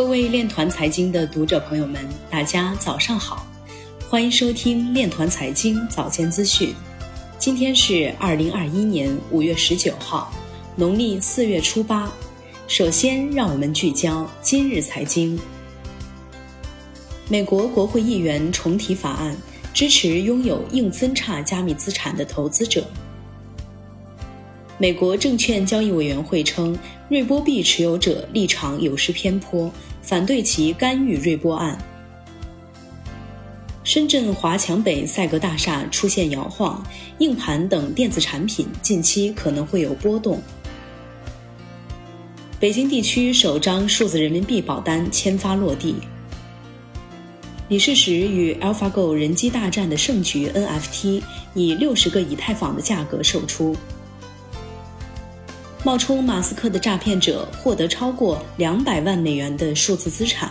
各位链团财经的读者朋友们，大家早上好，欢迎收听链团财经早间资讯。今天是二零二一年五月十九号，农历四月初八。首先，让我们聚焦今日财经。美国国会议员重提法案，支持拥有硬分叉加密资产的投资者。美国证券交易委员会称，瑞波币持有者立场有失偏颇，反对其干预瑞波案。深圳华强北赛格大厦出现摇晃，硬盘等电子产品近期可能会有波动。北京地区首张数字人民币保单签发落地。李世石与 AlphaGo 人机大战的胜局 NFT 以六十个以太坊的价格售出。冒充马斯克的诈骗者获得超过两百万美元的数字资产。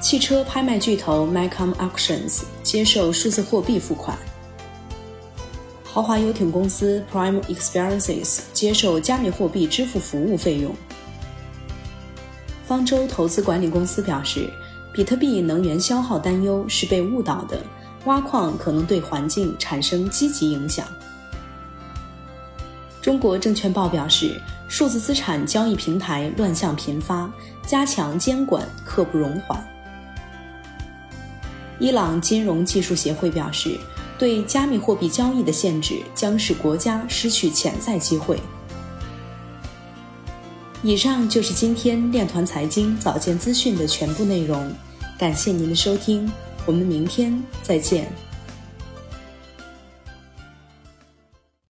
汽车拍卖巨头 Macom Auctions 接受数字货币付款。豪华游艇公司 Prime Experiences 接受加密货币支付服务费用。方舟投资管理公司表示，比特币能源消耗担忧是被误导的，挖矿可能对环境产生积极影响。中国证券报表示，数字资产交易平台乱象频发，加强监管刻不容缓。伊朗金融技术协会表示，对加密货币交易的限制将使国家失去潜在机会。以上就是今天链团财经早间资讯的全部内容，感谢您的收听，我们明天再见。